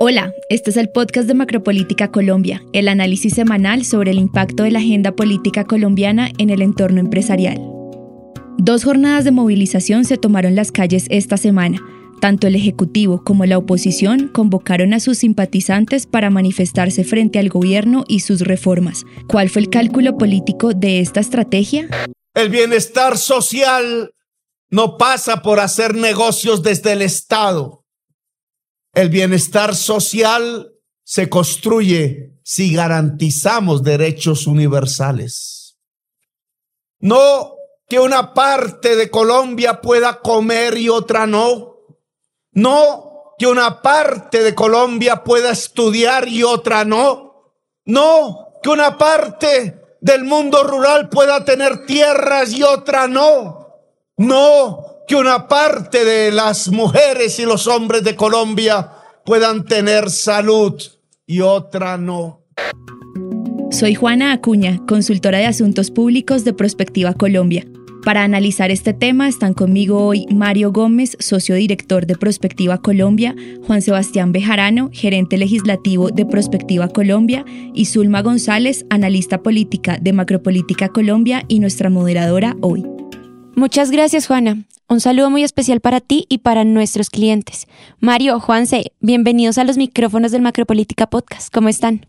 Hola, este es el podcast de Macropolítica Colombia, el análisis semanal sobre el impacto de la agenda política colombiana en el entorno empresarial. Dos jornadas de movilización se tomaron las calles esta semana. Tanto el Ejecutivo como la oposición convocaron a sus simpatizantes para manifestarse frente al gobierno y sus reformas. ¿Cuál fue el cálculo político de esta estrategia? El bienestar social no pasa por hacer negocios desde el Estado el bienestar social se construye si garantizamos derechos universales. No que una parte de Colombia pueda comer y otra no. No que una parte de Colombia pueda estudiar y otra no. No que una parte del mundo rural pueda tener tierras y otra no. No que una parte de las mujeres y los hombres de Colombia puedan tener salud y otra no. Soy Juana Acuña, consultora de asuntos públicos de Prospectiva Colombia. Para analizar este tema están conmigo hoy Mario Gómez, socio director de Prospectiva Colombia, Juan Sebastián Bejarano, gerente legislativo de Prospectiva Colombia, y Zulma González, analista política de Macropolítica Colombia y nuestra moderadora hoy. Muchas gracias, Juana. Un saludo muy especial para ti y para nuestros clientes. Mario, Juanse, bienvenidos a los micrófonos del Macropolítica Podcast. ¿Cómo están?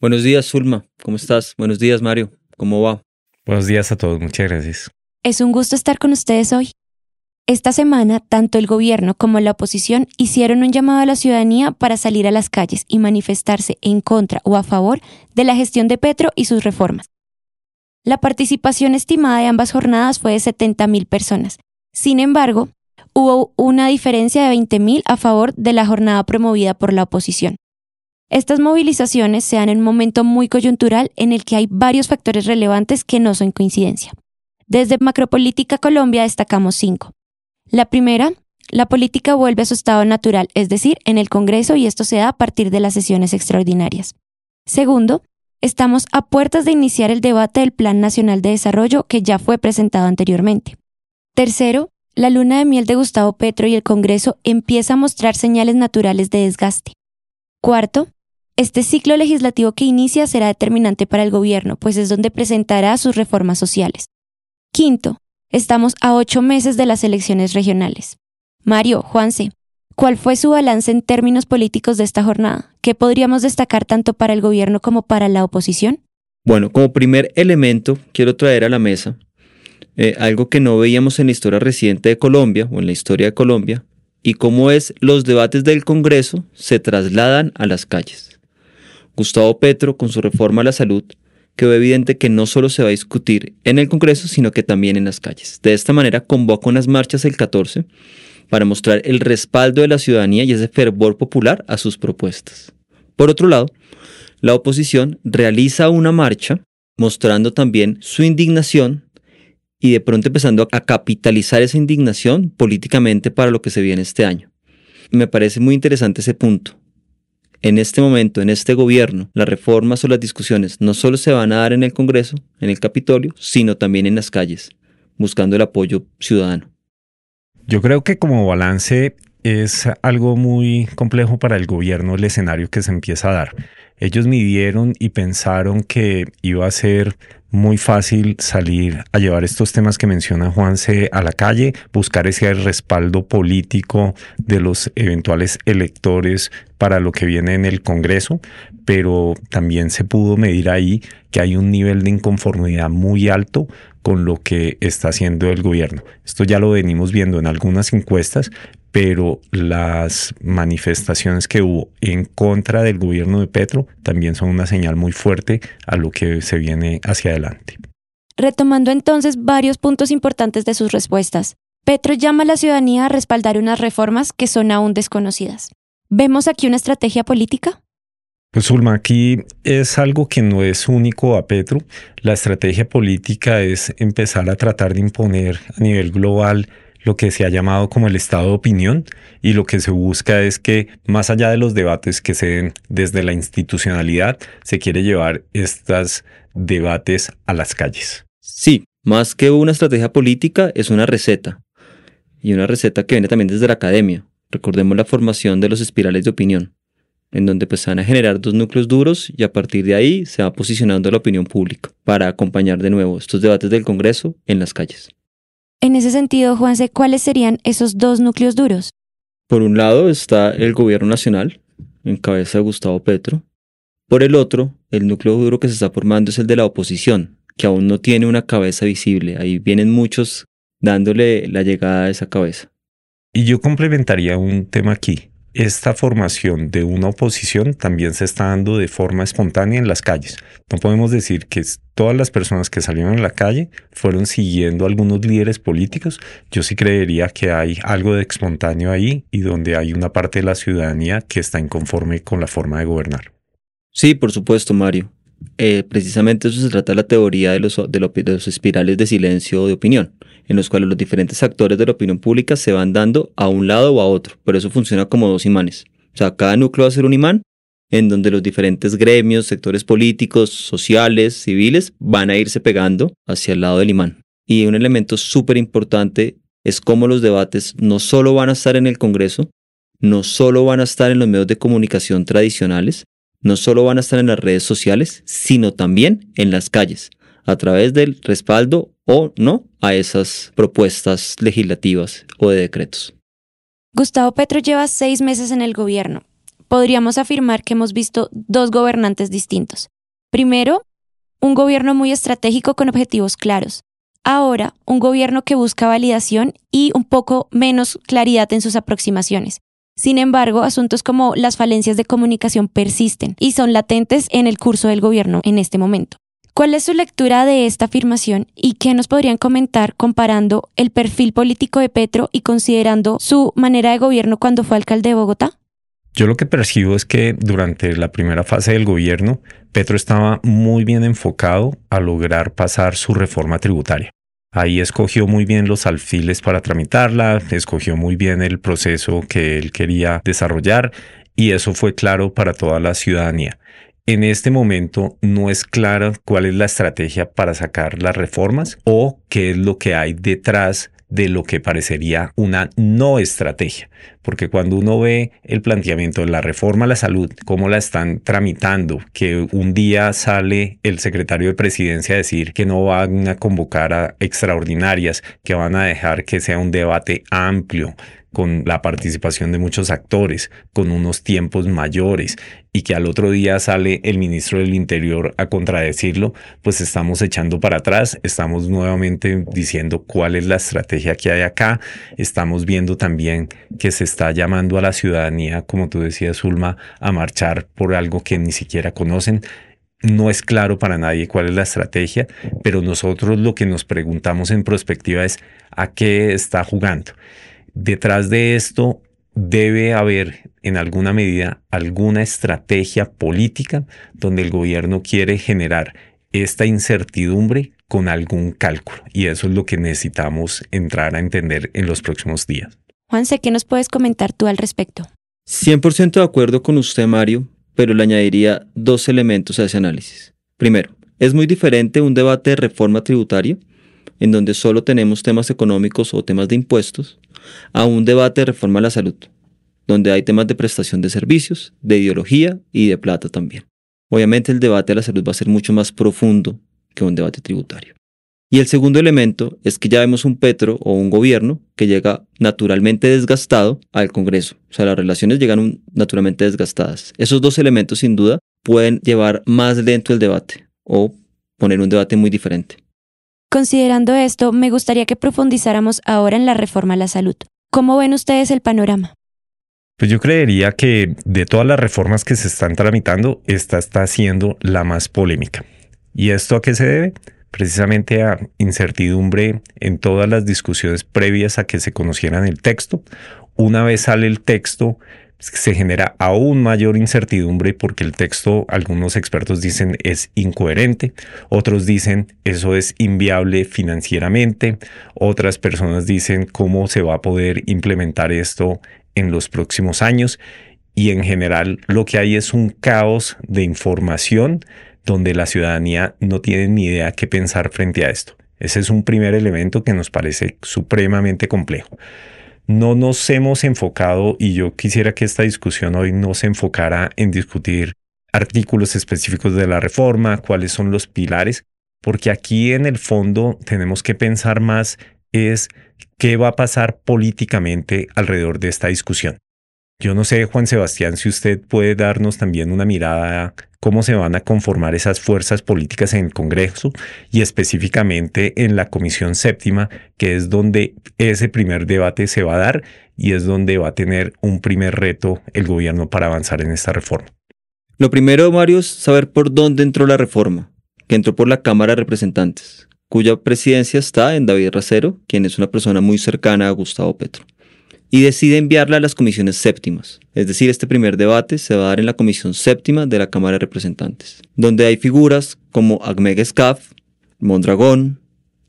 Buenos días, Zulma. ¿Cómo estás? Buenos días, Mario. ¿Cómo va? Buenos días a todos. Muchas gracias. Es un gusto estar con ustedes hoy. Esta semana, tanto el gobierno como la oposición hicieron un llamado a la ciudadanía para salir a las calles y manifestarse en contra o a favor de la gestión de Petro y sus reformas. La participación estimada de ambas jornadas fue de 70.000 personas, sin embargo, hubo una diferencia de 20.000 a favor de la jornada promovida por la oposición. Estas movilizaciones se dan en un momento muy coyuntural en el que hay varios factores relevantes que no son coincidencia. Desde Macropolítica Colombia destacamos cinco. La primera, la política vuelve a su estado natural, es decir, en el Congreso y esto se da a partir de las sesiones extraordinarias. Segundo, estamos a puertas de iniciar el debate del Plan Nacional de Desarrollo que ya fue presentado anteriormente. Tercero, la luna de miel de Gustavo Petro y el Congreso empieza a mostrar señales naturales de desgaste. Cuarto, este ciclo legislativo que inicia será determinante para el gobierno, pues es donde presentará sus reformas sociales. Quinto, estamos a ocho meses de las elecciones regionales. Mario, Juanse, ¿cuál fue su balance en términos políticos de esta jornada? ¿Qué podríamos destacar tanto para el gobierno como para la oposición? Bueno, como primer elemento, quiero traer a la mesa eh, algo que no veíamos en la historia reciente de Colombia o en la historia de Colombia, y cómo es los debates del Congreso se trasladan a las calles. Gustavo Petro, con su reforma a la salud, quedó evidente que no solo se va a discutir en el Congreso, sino que también en las calles. De esta manera convoca unas marchas el 14 para mostrar el respaldo de la ciudadanía y ese fervor popular a sus propuestas. Por otro lado, la oposición realiza una marcha mostrando también su indignación y de pronto empezando a capitalizar esa indignación políticamente para lo que se viene este año. Me parece muy interesante ese punto. En este momento, en este gobierno, las reformas o las discusiones no solo se van a dar en el Congreso, en el Capitolio, sino también en las calles, buscando el apoyo ciudadano. Yo creo que como balance es algo muy complejo para el gobierno el escenario que se empieza a dar. Ellos midieron y pensaron que iba a ser muy fácil salir a llevar estos temas que menciona Juanse a la calle, buscar ese respaldo político de los eventuales electores para lo que viene en el Congreso, pero también se pudo medir ahí que hay un nivel de inconformidad muy alto con lo que está haciendo el gobierno. Esto ya lo venimos viendo en algunas encuestas, pero las manifestaciones que hubo en contra del gobierno de Petro también son una señal muy fuerte a lo que se viene hacia adelante. Retomando entonces varios puntos importantes de sus respuestas, Petro llama a la ciudadanía a respaldar unas reformas que son aún desconocidas. ¿Vemos aquí una estrategia política? Pues Zulma, aquí es algo que no es único a Petro. La estrategia política es empezar a tratar de imponer a nivel global lo que se ha llamado como el estado de opinión y lo que se busca es que más allá de los debates que se den desde la institucionalidad, se quiere llevar estos debates a las calles. Sí, más que una estrategia política es una receta y una receta que viene también desde la academia. Recordemos la formación de los espirales de opinión. en donde pues se van a generar dos núcleos duros y a partir de ahí se va posicionando la opinión pública para acompañar de nuevo estos debates del Congreso en las calles. En ese sentido, Juanse, ¿cuáles serían esos dos núcleos duros? Por un lado está el gobierno nacional, en cabeza de Gustavo Petro. Por el otro, el núcleo duro que se está formando es el de la oposición, que aún no tiene una cabeza visible. Ahí vienen muchos dándole la llegada a esa cabeza. Y yo complementaría un tema aquí esta formación de una oposición también se está dando de forma espontánea en las calles. No podemos decir que todas las personas que salieron a la calle fueron siguiendo algunos líderes políticos. Yo sí creería que hay algo de espontáneo ahí y donde hay una parte de la ciudadanía que está inconforme con la forma de gobernar. Sí, por supuesto, Mario. Eh, precisamente eso se trata de la teoría de los, de los espirales de silencio de opinión en los cuales los diferentes actores de la opinión pública se van dando a un lado o a otro, pero eso funciona como dos imanes. O sea, cada núcleo va a ser un imán en donde los diferentes gremios, sectores políticos, sociales, civiles van a irse pegando hacia el lado del imán. Y un elemento súper importante es cómo los debates no solo van a estar en el Congreso, no solo van a estar en los medios de comunicación tradicionales, no solo van a estar en las redes sociales, sino también en las calles, a través del respaldo o no a esas propuestas legislativas o de decretos. Gustavo Petro lleva seis meses en el gobierno. Podríamos afirmar que hemos visto dos gobernantes distintos. Primero, un gobierno muy estratégico con objetivos claros. Ahora, un gobierno que busca validación y un poco menos claridad en sus aproximaciones. Sin embargo, asuntos como las falencias de comunicación persisten y son latentes en el curso del gobierno en este momento. ¿Cuál es su lectura de esta afirmación y qué nos podrían comentar comparando el perfil político de Petro y considerando su manera de gobierno cuando fue alcalde de Bogotá? Yo lo que percibo es que durante la primera fase del gobierno, Petro estaba muy bien enfocado a lograr pasar su reforma tributaria. Ahí escogió muy bien los alfiles para tramitarla, escogió muy bien el proceso que él quería desarrollar y eso fue claro para toda la ciudadanía. En este momento no es clara cuál es la estrategia para sacar las reformas o qué es lo que hay detrás de lo que parecería una no estrategia. Porque cuando uno ve el planteamiento de la reforma a la salud, cómo la están tramitando, que un día sale el secretario de presidencia a decir que no van a convocar a extraordinarias, que van a dejar que sea un debate amplio, con la participación de muchos actores, con unos tiempos mayores, y que al otro día sale el ministro del Interior a contradecirlo, pues estamos echando para atrás, estamos nuevamente diciendo cuál es la estrategia que hay acá, estamos viendo también que se está llamando a la ciudadanía, como tú decías, Ulma, a marchar por algo que ni siquiera conocen. No es claro para nadie cuál es la estrategia, pero nosotros lo que nos preguntamos en prospectiva es a qué está jugando. Detrás de esto debe haber en alguna medida alguna estrategia política donde el gobierno quiere generar esta incertidumbre con algún cálculo. Y eso es lo que necesitamos entrar a entender en los próximos días. Juanse, ¿qué nos puedes comentar tú al respecto? 100% de acuerdo con usted, Mario, pero le añadiría dos elementos a ese análisis. Primero, es muy diferente un debate de reforma tributaria, en donde solo tenemos temas económicos o temas de impuestos, a un debate de reforma a la salud, donde hay temas de prestación de servicios, de ideología y de plata también. Obviamente el debate de la salud va a ser mucho más profundo que un debate tributario. Y el segundo elemento es que ya vemos un Petro o un gobierno que llega naturalmente desgastado al Congreso. O sea, las relaciones llegan naturalmente desgastadas. Esos dos elementos sin duda pueden llevar más lento el debate o poner un debate muy diferente. Considerando esto, me gustaría que profundizáramos ahora en la reforma a la salud. ¿Cómo ven ustedes el panorama? Pues yo creería que de todas las reformas que se están tramitando, esta está siendo la más polémica. ¿Y esto a qué se debe? Precisamente a incertidumbre en todas las discusiones previas a que se conocieran el texto. Una vez sale el texto, se genera aún mayor incertidumbre porque el texto, algunos expertos dicen, es incoherente, otros dicen, eso es inviable financieramente, otras personas dicen cómo se va a poder implementar esto en los próximos años y en general lo que hay es un caos de información donde la ciudadanía no tiene ni idea qué pensar frente a esto. Ese es un primer elemento que nos parece supremamente complejo. No nos hemos enfocado, y yo quisiera que esta discusión hoy no se enfocara en discutir artículos específicos de la reforma, cuáles son los pilares, porque aquí en el fondo tenemos que pensar más es qué va a pasar políticamente alrededor de esta discusión. Yo no sé, Juan Sebastián, si usted puede darnos también una mirada a cómo se van a conformar esas fuerzas políticas en el Congreso y específicamente en la Comisión Séptima, que es donde ese primer debate se va a dar y es donde va a tener un primer reto el gobierno para avanzar en esta reforma. Lo primero, Mario, es saber por dónde entró la reforma, que entró por la Cámara de Representantes, cuya presidencia está en David Racero, quien es una persona muy cercana a Gustavo Petro y decide enviarla a las comisiones séptimas. Es decir, este primer debate se va a dar en la comisión séptima de la Cámara de Representantes, donde hay figuras como Agmeg Escaf, Mondragón,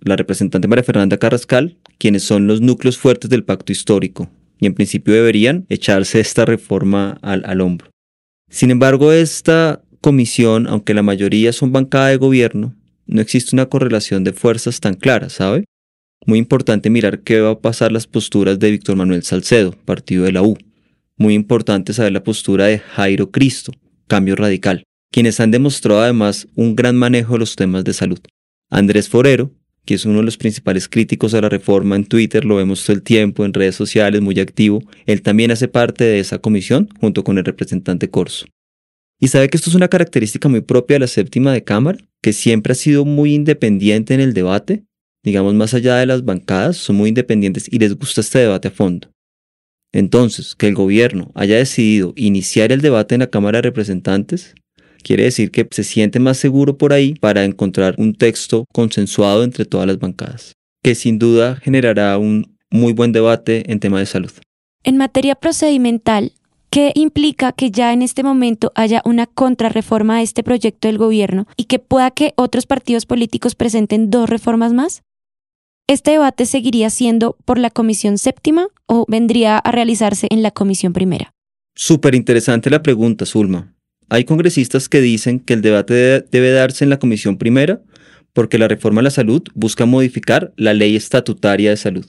la representante María Fernanda Carrascal, quienes son los núcleos fuertes del pacto histórico, y en principio deberían echarse esta reforma al, al hombro. Sin embargo, esta comisión, aunque la mayoría son bancada de gobierno, no existe una correlación de fuerzas tan clara, ¿sabe? Muy importante mirar qué va a pasar las posturas de Víctor Manuel Salcedo, partido de la U. Muy importante saber la postura de Jairo Cristo, Cambio Radical, quienes han demostrado además un gran manejo de los temas de salud. Andrés Forero, que es uno de los principales críticos a la reforma en Twitter, lo vemos todo el tiempo en redes sociales, muy activo, él también hace parte de esa comisión junto con el representante Corso. Y sabe que esto es una característica muy propia de la séptima de Cámara, que siempre ha sido muy independiente en el debate digamos, más allá de las bancadas, son muy independientes y les gusta este debate a fondo. Entonces, que el gobierno haya decidido iniciar el debate en la Cámara de Representantes quiere decir que se siente más seguro por ahí para encontrar un texto consensuado entre todas las bancadas, que sin duda generará un muy buen debate en tema de salud. En materia procedimental, ¿qué implica que ya en este momento haya una contrarreforma a este proyecto del gobierno y que pueda que otros partidos políticos presenten dos reformas más? ¿Este debate seguiría siendo por la Comisión Séptima o vendría a realizarse en la Comisión Primera? Súper interesante la pregunta, Zulma. Hay congresistas que dicen que el debate debe darse en la Comisión Primera porque la reforma a la salud busca modificar la ley estatutaria de salud.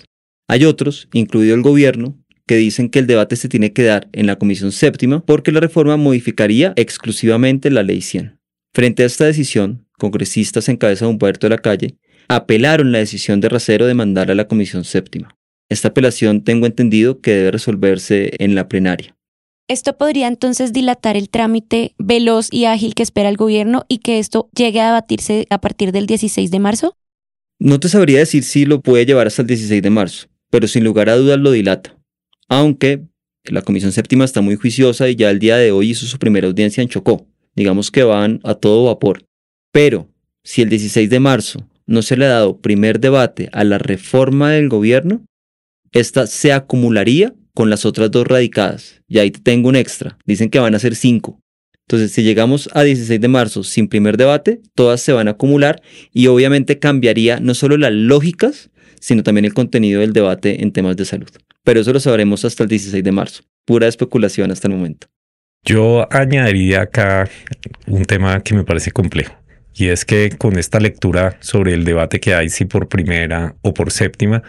Hay otros, incluido el gobierno, que dicen que el debate se tiene que dar en la Comisión Séptima porque la reforma modificaría exclusivamente la Ley 100. Frente a esta decisión, congresistas en cabeza de Humberto de la Calle apelaron la decisión de Racero de mandar a la Comisión Séptima. Esta apelación tengo entendido que debe resolverse en la plenaria. ¿Esto podría entonces dilatar el trámite veloz y ágil que espera el gobierno y que esto llegue a debatirse a partir del 16 de marzo? No te sabría decir si lo puede llevar hasta el 16 de marzo, pero sin lugar a dudas lo dilata. Aunque la Comisión Séptima está muy juiciosa y ya el día de hoy hizo su primera audiencia en Chocó. Digamos que van a todo vapor. Pero si el 16 de marzo no se le ha dado primer debate a la reforma del gobierno, esta se acumularía con las otras dos radicadas. Y ahí tengo un extra. Dicen que van a ser cinco. Entonces, si llegamos a 16 de marzo sin primer debate, todas se van a acumular y obviamente cambiaría no solo las lógicas, sino también el contenido del debate en temas de salud. Pero eso lo sabremos hasta el 16 de marzo. Pura especulación hasta el momento. Yo añadiría acá un tema que me parece complejo. Y es que con esta lectura sobre el debate que hay, si por primera o por séptima,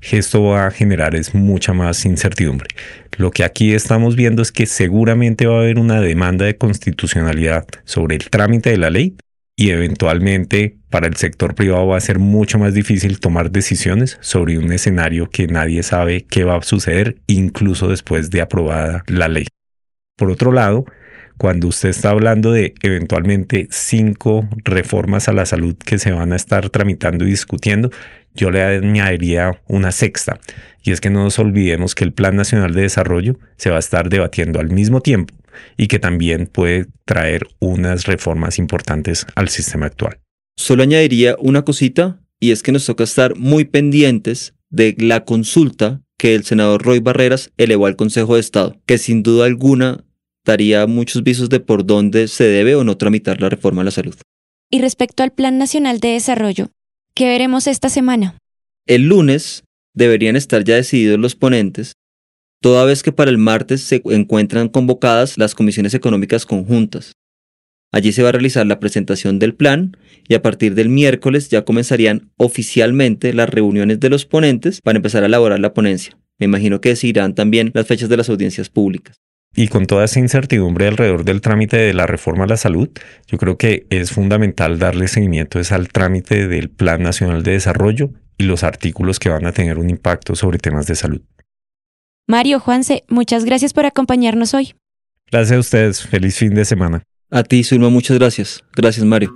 esto va a generar es mucha más incertidumbre. Lo que aquí estamos viendo es que seguramente va a haber una demanda de constitucionalidad sobre el trámite de la ley y eventualmente para el sector privado va a ser mucho más difícil tomar decisiones sobre un escenario que nadie sabe qué va a suceder incluso después de aprobada la ley. Por otro lado, cuando usted está hablando de eventualmente cinco reformas a la salud que se van a estar tramitando y discutiendo, yo le añadiría una sexta, y es que no nos olvidemos que el Plan Nacional de Desarrollo se va a estar debatiendo al mismo tiempo y que también puede traer unas reformas importantes al sistema actual. Solo añadiría una cosita, y es que nos toca estar muy pendientes de la consulta que el senador Roy Barreras elevó al Consejo de Estado, que sin duda alguna daría muchos visos de por dónde se debe o no tramitar la reforma a la salud. Y respecto al Plan Nacional de Desarrollo, ¿qué veremos esta semana? El lunes deberían estar ya decididos los ponentes, toda vez que para el martes se encuentran convocadas las comisiones económicas conjuntas. Allí se va a realizar la presentación del plan y a partir del miércoles ya comenzarían oficialmente las reuniones de los ponentes para empezar a elaborar la ponencia. Me imagino que decidirán también las fechas de las audiencias públicas. Y con toda esa incertidumbre alrededor del trámite de la reforma a la salud, yo creo que es fundamental darle seguimiento al trámite del Plan Nacional de Desarrollo y los artículos que van a tener un impacto sobre temas de salud. Mario, Juanse, muchas gracias por acompañarnos hoy. Gracias a ustedes. Feliz fin de semana. A ti, Zulma, muchas gracias. Gracias, Mario.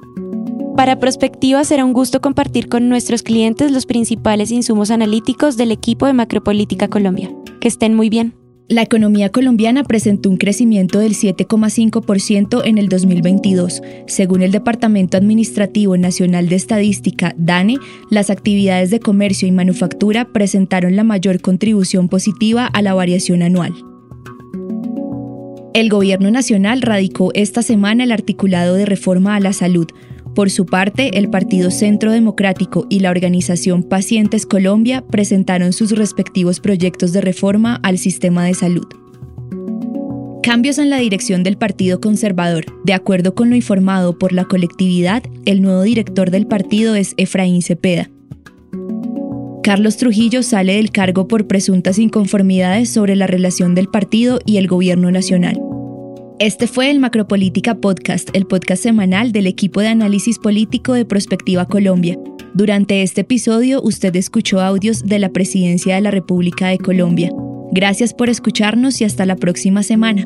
Para Prospectiva será un gusto compartir con nuestros clientes los principales insumos analíticos del equipo de Macropolítica Colombia. Que estén muy bien. La economía colombiana presentó un crecimiento del 7,5% en el 2022. Según el Departamento Administrativo Nacional de Estadística, DANE, las actividades de comercio y manufactura presentaron la mayor contribución positiva a la variación anual. El Gobierno Nacional radicó esta semana el articulado de reforma a la salud, por su parte, el Partido Centro Democrático y la organización Pacientes Colombia presentaron sus respectivos proyectos de reforma al sistema de salud. Cambios en la dirección del Partido Conservador. De acuerdo con lo informado por la colectividad, el nuevo director del partido es Efraín Cepeda. Carlos Trujillo sale del cargo por presuntas inconformidades sobre la relación del partido y el gobierno nacional. Este fue el Macropolítica Podcast, el podcast semanal del equipo de análisis político de Prospectiva Colombia. Durante este episodio usted escuchó audios de la Presidencia de la República de Colombia. Gracias por escucharnos y hasta la próxima semana.